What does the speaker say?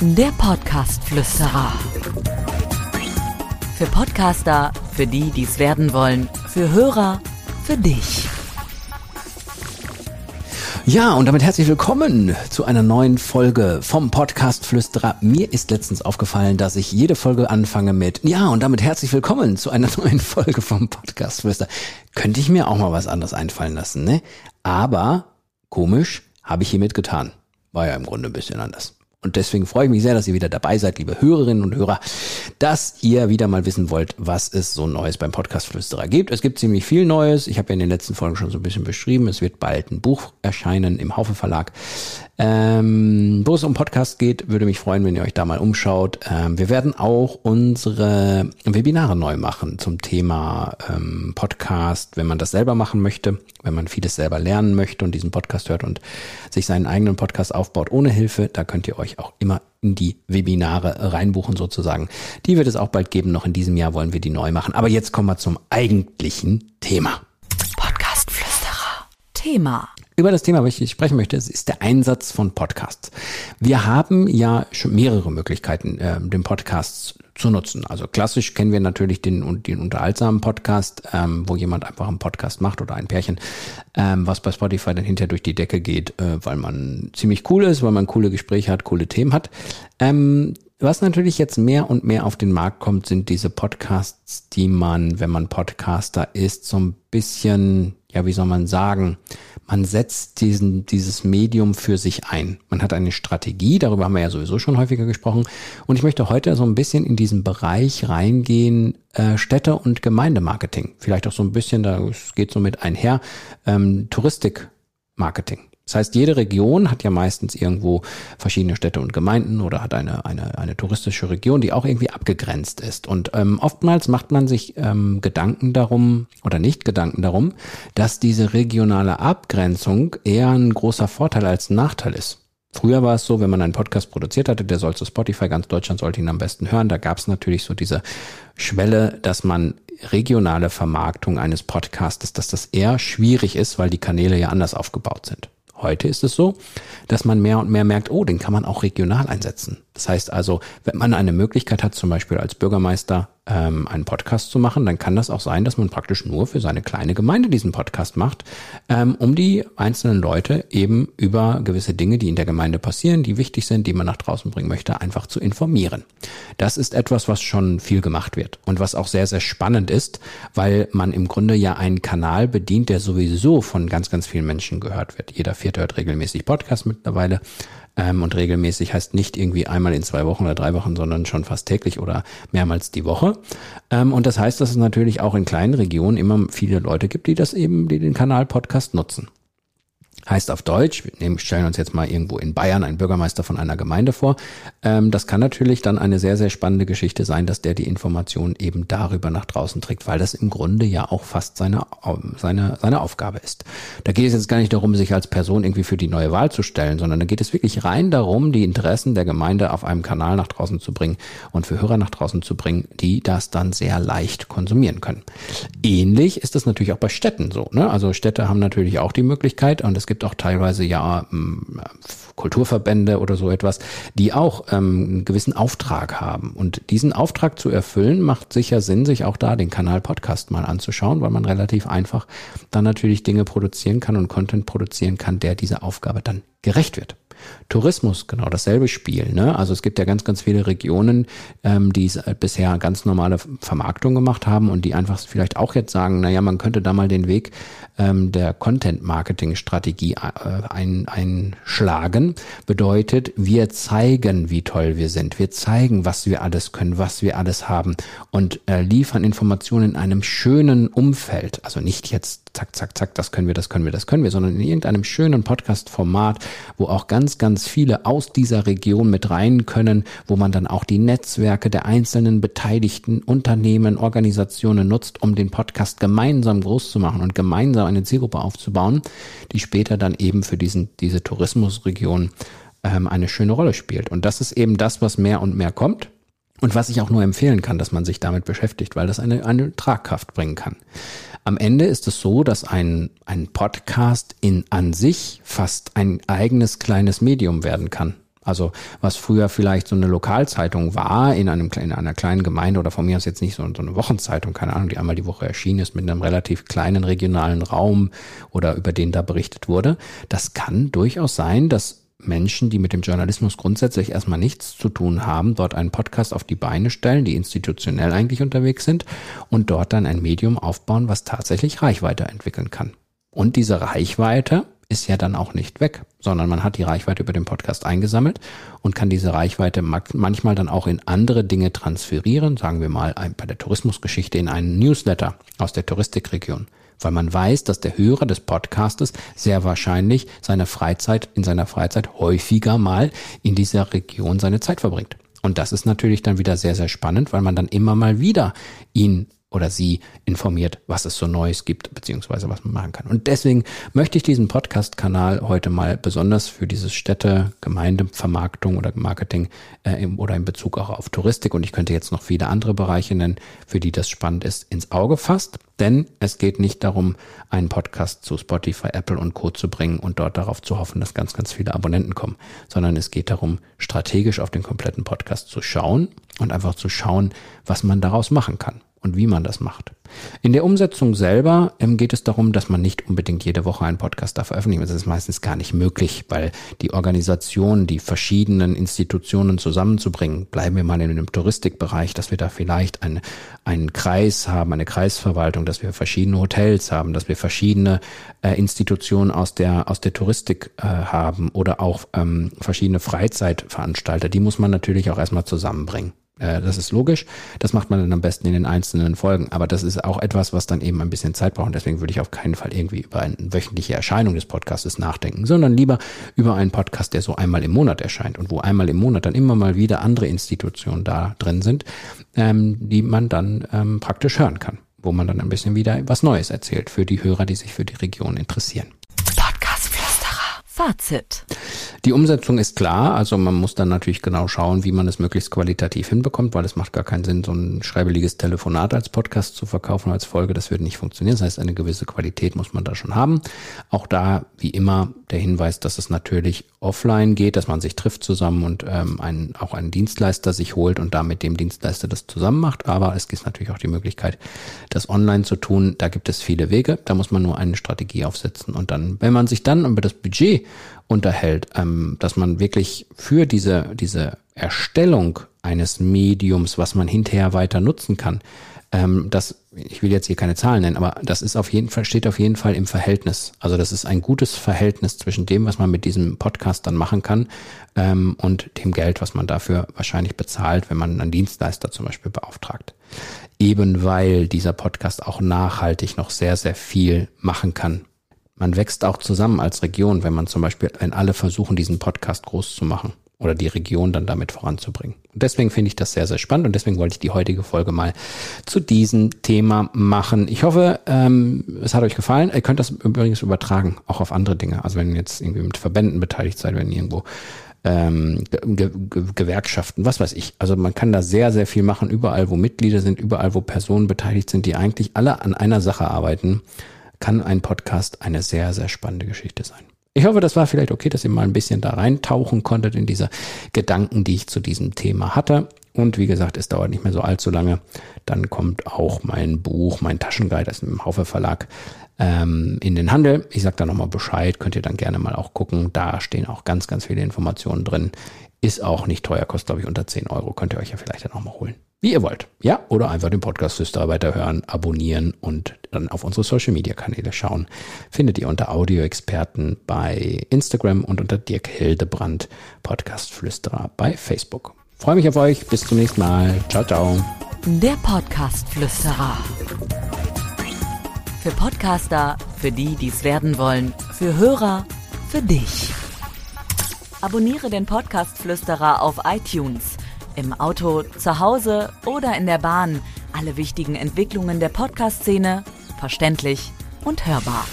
Der Podcast-Flüsterer. Für Podcaster, für die, die es werden wollen, für Hörer, für dich. Ja, und damit herzlich willkommen zu einer neuen Folge vom Podcast Flüsterer. Mir ist letztens aufgefallen, dass ich jede Folge anfange mit Ja, und damit herzlich willkommen zu einer neuen Folge vom Podcast Flüsterer. Könnte ich mir auch mal was anderes einfallen lassen, ne? Aber komisch, habe ich hiermit getan. War ja im Grunde ein bisschen anders. Und deswegen freue ich mich sehr, dass ihr wieder dabei seid, liebe Hörerinnen und Hörer, dass ihr wieder mal wissen wollt, was es so Neues beim Podcast Flüsterer gibt. Es gibt ziemlich viel Neues. Ich habe ja in den letzten Folgen schon so ein bisschen beschrieben. Es wird bald ein Buch erscheinen im Haufe Verlag. Ähm, wo es um Podcast geht, würde mich freuen, wenn ihr euch da mal umschaut. Ähm, wir werden auch unsere Webinare neu machen zum Thema ähm, Podcast, wenn man das selber machen möchte, wenn man vieles selber lernen möchte und diesen Podcast hört und sich seinen eigenen Podcast aufbaut ohne Hilfe. Da könnt ihr euch auch immer in die Webinare reinbuchen sozusagen. Die wird es auch bald geben. Noch in diesem Jahr wollen wir die neu machen. Aber jetzt kommen wir zum eigentlichen Thema. Podcast-Flüsterer. Thema. Über das Thema, was ich sprechen möchte, ist der Einsatz von Podcasts. Wir haben ja schon mehrere Möglichkeiten, äh, den Podcast zu nutzen. Also klassisch kennen wir natürlich den, den unterhaltsamen Podcast, ähm, wo jemand einfach einen Podcast macht oder ein Pärchen, ähm, was bei Spotify dann hinterher durch die Decke geht, äh, weil man ziemlich cool ist, weil man coole Gespräche hat, coole Themen hat. Ähm, was natürlich jetzt mehr und mehr auf den Markt kommt, sind diese Podcasts, die man, wenn man Podcaster ist, so ein bisschen, ja, wie soll man sagen, man setzt diesen, dieses Medium für sich ein. Man hat eine Strategie, darüber haben wir ja sowieso schon häufiger gesprochen. Und ich möchte heute so ein bisschen in diesen Bereich reingehen, äh, Städte- und Gemeindemarketing. Vielleicht auch so ein bisschen, da geht so mit einher, ähm, Touristikmarketing. Das heißt, jede Region hat ja meistens irgendwo verschiedene Städte und Gemeinden oder hat eine, eine, eine touristische Region, die auch irgendwie abgegrenzt ist. Und ähm, oftmals macht man sich ähm, Gedanken darum oder nicht Gedanken darum, dass diese regionale Abgrenzung eher ein großer Vorteil als ein Nachteil ist. Früher war es so, wenn man einen Podcast produziert hatte, der soll zu Spotify, ganz Deutschland sollte ihn am besten hören. Da gab es natürlich so diese Schwelle, dass man regionale Vermarktung eines Podcasts, dass das eher schwierig ist, weil die Kanäle ja anders aufgebaut sind. Heute ist es so, dass man mehr und mehr merkt, oh, den kann man auch regional einsetzen. Das heißt also, wenn man eine Möglichkeit hat, zum Beispiel als Bürgermeister ähm, einen Podcast zu machen, dann kann das auch sein, dass man praktisch nur für seine kleine Gemeinde diesen Podcast macht, ähm, um die einzelnen Leute eben über gewisse Dinge, die in der Gemeinde passieren, die wichtig sind, die man nach draußen bringen möchte, einfach zu informieren. Das ist etwas, was schon viel gemacht wird und was auch sehr, sehr spannend ist, weil man im Grunde ja einen Kanal bedient, der sowieso von ganz, ganz vielen Menschen gehört wird. Jeder Vierte hört regelmäßig Podcast mittlerweile. Ähm, und regelmäßig heißt nicht irgendwie einmal in zwei Wochen oder drei Wochen, sondern schon fast täglich oder mehrmals die Woche. Ähm, und das heißt, dass es natürlich auch in kleinen Regionen immer viele Leute gibt, die das eben, die den Kanal Podcast nutzen. Heißt auf Deutsch, wir nehmen, stellen uns jetzt mal irgendwo in Bayern einen Bürgermeister von einer Gemeinde vor. Ähm, das kann natürlich dann eine sehr, sehr spannende Geschichte sein, dass der die Information eben darüber nach draußen trägt, weil das im Grunde ja auch fast seine, seine, seine Aufgabe ist. Da geht es jetzt gar nicht darum, sich als Person irgendwie für die neue Wahl zu stellen, sondern da geht es wirklich rein darum, die Interessen der Gemeinde auf einem Kanal nach draußen zu bringen und für Hörer nach draußen zu bringen, die das dann sehr leicht konsumieren können. Ähnlich ist das natürlich auch bei Städten so. Ne? Also Städte haben natürlich auch die Möglichkeit und es gibt auch teilweise ja ähm, Kulturverbände oder so etwas, die auch ähm, einen gewissen Auftrag haben. Und diesen Auftrag zu erfüllen, macht sicher Sinn, sich auch da den Kanal Podcast mal anzuschauen, weil man relativ einfach dann natürlich Dinge produzieren kann und Content produzieren kann, der dieser Aufgabe dann gerecht wird. Tourismus, genau dasselbe Spiel. Ne? Also es gibt ja ganz, ganz viele Regionen, ähm, die bisher ganz normale Vermarktung gemacht haben und die einfach vielleicht auch jetzt sagen, naja, man könnte da mal den Weg ähm, der Content-Marketing-Strategie äh, ein, einschlagen. Bedeutet, wir zeigen, wie toll wir sind. Wir zeigen, was wir alles können, was wir alles haben und äh, liefern Informationen in einem schönen Umfeld. Also nicht jetzt zack, zack, zack, das können wir, das können wir, das können wir, sondern in irgendeinem schönen Podcast-Format, wo auch ganz, ganz viele aus dieser Region mit rein können, wo man dann auch die Netzwerke der einzelnen beteiligten Unternehmen, Organisationen nutzt, um den Podcast gemeinsam groß zu machen und gemeinsam eine Zielgruppe aufzubauen, die später dann eben für diesen, diese Tourismusregion ähm, eine schöne Rolle spielt. Und das ist eben das, was mehr und mehr kommt. Und was ich auch nur empfehlen kann, dass man sich damit beschäftigt, weil das eine, eine Tragkraft bringen kann. Am Ende ist es so, dass ein, ein Podcast in an sich fast ein eigenes kleines Medium werden kann. Also was früher vielleicht so eine Lokalzeitung war in einem in einer kleinen Gemeinde oder von mir aus jetzt nicht so, so eine Wochenzeitung, keine Ahnung, die einmal die Woche erschienen ist mit einem relativ kleinen regionalen Raum oder über den da berichtet wurde. Das kann durchaus sein, dass Menschen, die mit dem Journalismus grundsätzlich erstmal nichts zu tun haben, dort einen Podcast auf die Beine stellen, die institutionell eigentlich unterwegs sind und dort dann ein Medium aufbauen, was tatsächlich Reichweite entwickeln kann. Und diese Reichweite ist ja dann auch nicht weg, sondern man hat die Reichweite über den Podcast eingesammelt und kann diese Reichweite manchmal dann auch in andere Dinge transferieren, sagen wir mal bei der Tourismusgeschichte in einen Newsletter aus der Touristikregion weil man weiß, dass der Hörer des Podcastes sehr wahrscheinlich seine Freizeit, in seiner Freizeit häufiger mal in dieser Region seine Zeit verbringt. Und das ist natürlich dann wieder sehr, sehr spannend, weil man dann immer mal wieder ihn oder sie informiert, was es so Neues gibt, beziehungsweise was man machen kann. Und deswegen möchte ich diesen Podcast-Kanal heute mal besonders für dieses Städte, Gemeindevermarktung oder Marketing äh, im, oder in Bezug auch auf Touristik und ich könnte jetzt noch viele andere Bereiche nennen, für die das spannend ist, ins Auge fasst. Denn es geht nicht darum, einen Podcast zu Spotify, Apple und Co. zu bringen und dort darauf zu hoffen, dass ganz, ganz viele Abonnenten kommen, sondern es geht darum, strategisch auf den kompletten Podcast zu schauen und einfach zu schauen, was man daraus machen kann und wie man das macht. In der Umsetzung selber ähm, geht es darum, dass man nicht unbedingt jede Woche einen Podcast da veröffentlicht. Das ist meistens gar nicht möglich, weil die Organisation, die verschiedenen Institutionen zusammenzubringen, bleiben wir mal in dem Touristikbereich, dass wir da vielleicht einen, einen Kreis haben, eine Kreisverwaltung, dass wir verschiedene Hotels haben, dass wir verschiedene äh, Institutionen aus der, aus der Touristik äh, haben oder auch ähm, verschiedene Freizeitveranstalter. Die muss man natürlich auch erstmal zusammenbringen. Äh, das ist logisch. Das macht man dann am besten in den einzelnen Folgen. Aber das ist auch etwas, was dann eben ein bisschen Zeit braucht. Und deswegen würde ich auf keinen Fall irgendwie über eine wöchentliche Erscheinung des Podcasts nachdenken, sondern lieber über einen Podcast, der so einmal im Monat erscheint und wo einmal im Monat dann immer mal wieder andere Institutionen da drin sind, ähm, die man dann ähm, praktisch hören kann, wo man dann ein bisschen wieder was Neues erzählt für die Hörer, die sich für die Region interessieren. Fazit. Die Umsetzung ist klar, also man muss dann natürlich genau schauen, wie man es möglichst qualitativ hinbekommt, weil es macht gar keinen Sinn, so ein schreibeliges Telefonat als Podcast zu verkaufen als Folge. Das würde nicht funktionieren. Das heißt, eine gewisse Qualität muss man da schon haben. Auch da, wie immer, der Hinweis, dass es natürlich offline geht, dass man sich trifft zusammen und ähm, einen, auch einen Dienstleister sich holt und da mit dem Dienstleister das zusammen macht. Aber es gibt natürlich auch die Möglichkeit, das online zu tun. Da gibt es viele Wege. Da muss man nur eine Strategie aufsetzen. Und dann, wenn man sich dann über das Budget unterhält, ähm, dass man wirklich für diese, diese Erstellung eines Mediums, was man hinterher weiter nutzen kann, ähm, das, ich will jetzt hier keine Zahlen nennen, aber das ist auf jeden Fall, steht auf jeden Fall im Verhältnis. Also das ist ein gutes Verhältnis zwischen dem, was man mit diesem Podcast dann machen kann ähm, und dem Geld, was man dafür wahrscheinlich bezahlt, wenn man einen Dienstleister zum Beispiel beauftragt. Eben weil dieser Podcast auch nachhaltig noch sehr, sehr viel machen kann man wächst auch zusammen als Region, wenn man zum Beispiel, wenn alle versuchen, diesen Podcast groß zu machen oder die Region dann damit voranzubringen. Und deswegen finde ich das sehr, sehr spannend und deswegen wollte ich die heutige Folge mal zu diesem Thema machen. Ich hoffe, ähm, es hat euch gefallen. Ihr könnt das übrigens übertragen, auch auf andere Dinge. Also wenn ihr jetzt irgendwie mit Verbänden beteiligt seid, wenn ihr irgendwo ähm, Ge Ge Gewerkschaften, was weiß ich. Also man kann da sehr, sehr viel machen, überall, wo Mitglieder sind, überall, wo Personen beteiligt sind, die eigentlich alle an einer Sache arbeiten kann ein Podcast eine sehr, sehr spannende Geschichte sein. Ich hoffe, das war vielleicht okay, dass ihr mal ein bisschen da reintauchen konntet in diese Gedanken, die ich zu diesem Thema hatte. Und wie gesagt, es dauert nicht mehr so allzu lange. Dann kommt auch mein Buch, mein Taschenguide, das ist im Haufe Verlag, ähm, in den Handel. Ich sage da nochmal Bescheid, könnt ihr dann gerne mal auch gucken. Da stehen auch ganz, ganz viele Informationen drin. Ist auch nicht teuer, kostet glaube ich unter 10 Euro. Könnt ihr euch ja vielleicht dann nochmal holen. Wie ihr wollt. Ja, oder einfach den Podcast Flüsterer weiterhören, abonnieren und dann auf unsere Social Media Kanäle schauen. Findet ihr unter Audioexperten bei Instagram und unter Dirk Hildebrand Podcast Flüsterer bei Facebook. Freue mich auf euch. Bis zum nächsten Mal. Ciao, ciao. Der Podcast Flüsterer. Für Podcaster, für die, die es werden wollen, für Hörer, für dich. Abonniere den Podcast Flüsterer auf iTunes im Auto, zu Hause oder in der Bahn. Alle wichtigen Entwicklungen der Podcast-Szene verständlich und hörbar.